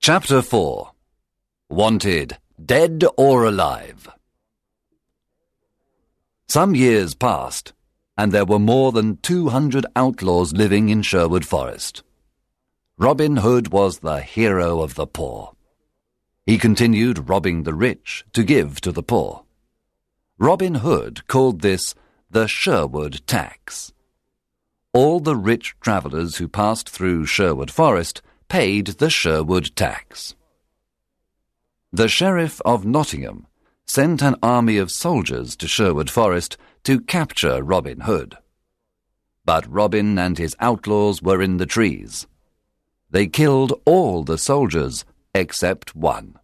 Chapter 4 Wanted, Dead or Alive. Some years passed, and there were more than 200 outlaws living in Sherwood Forest. Robin Hood was the hero of the poor. He continued robbing the rich to give to the poor. Robin Hood called this the Sherwood tax. All the rich travellers who passed through Sherwood Forest paid the Sherwood tax. The Sheriff of Nottingham sent an army of soldiers to Sherwood Forest to capture Robin Hood. But Robin and his outlaws were in the trees. They killed all the soldiers except one.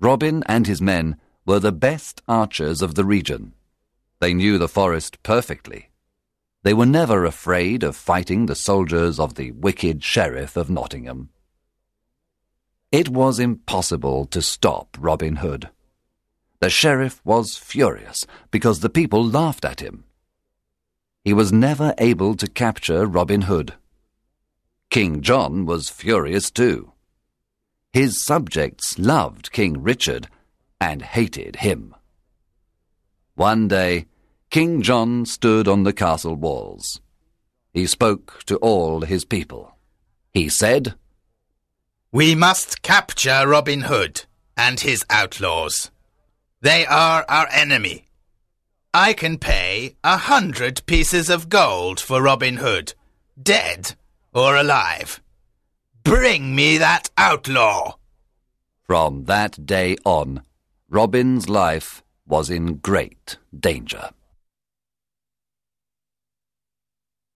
Robin and his men were the best archers of the region. They knew the forest perfectly. They were never afraid of fighting the soldiers of the wicked Sheriff of Nottingham. It was impossible to stop Robin Hood. The sheriff was furious because the people laughed at him. He was never able to capture Robin Hood. King John was furious too. His subjects loved King Richard and hated him. One day, King John stood on the castle walls. He spoke to all his people. He said, We must capture Robin Hood and his outlaws. They are our enemy. I can pay a hundred pieces of gold for Robin Hood, dead or alive. Bring me that outlaw. From that day on, Robin's life was in great danger.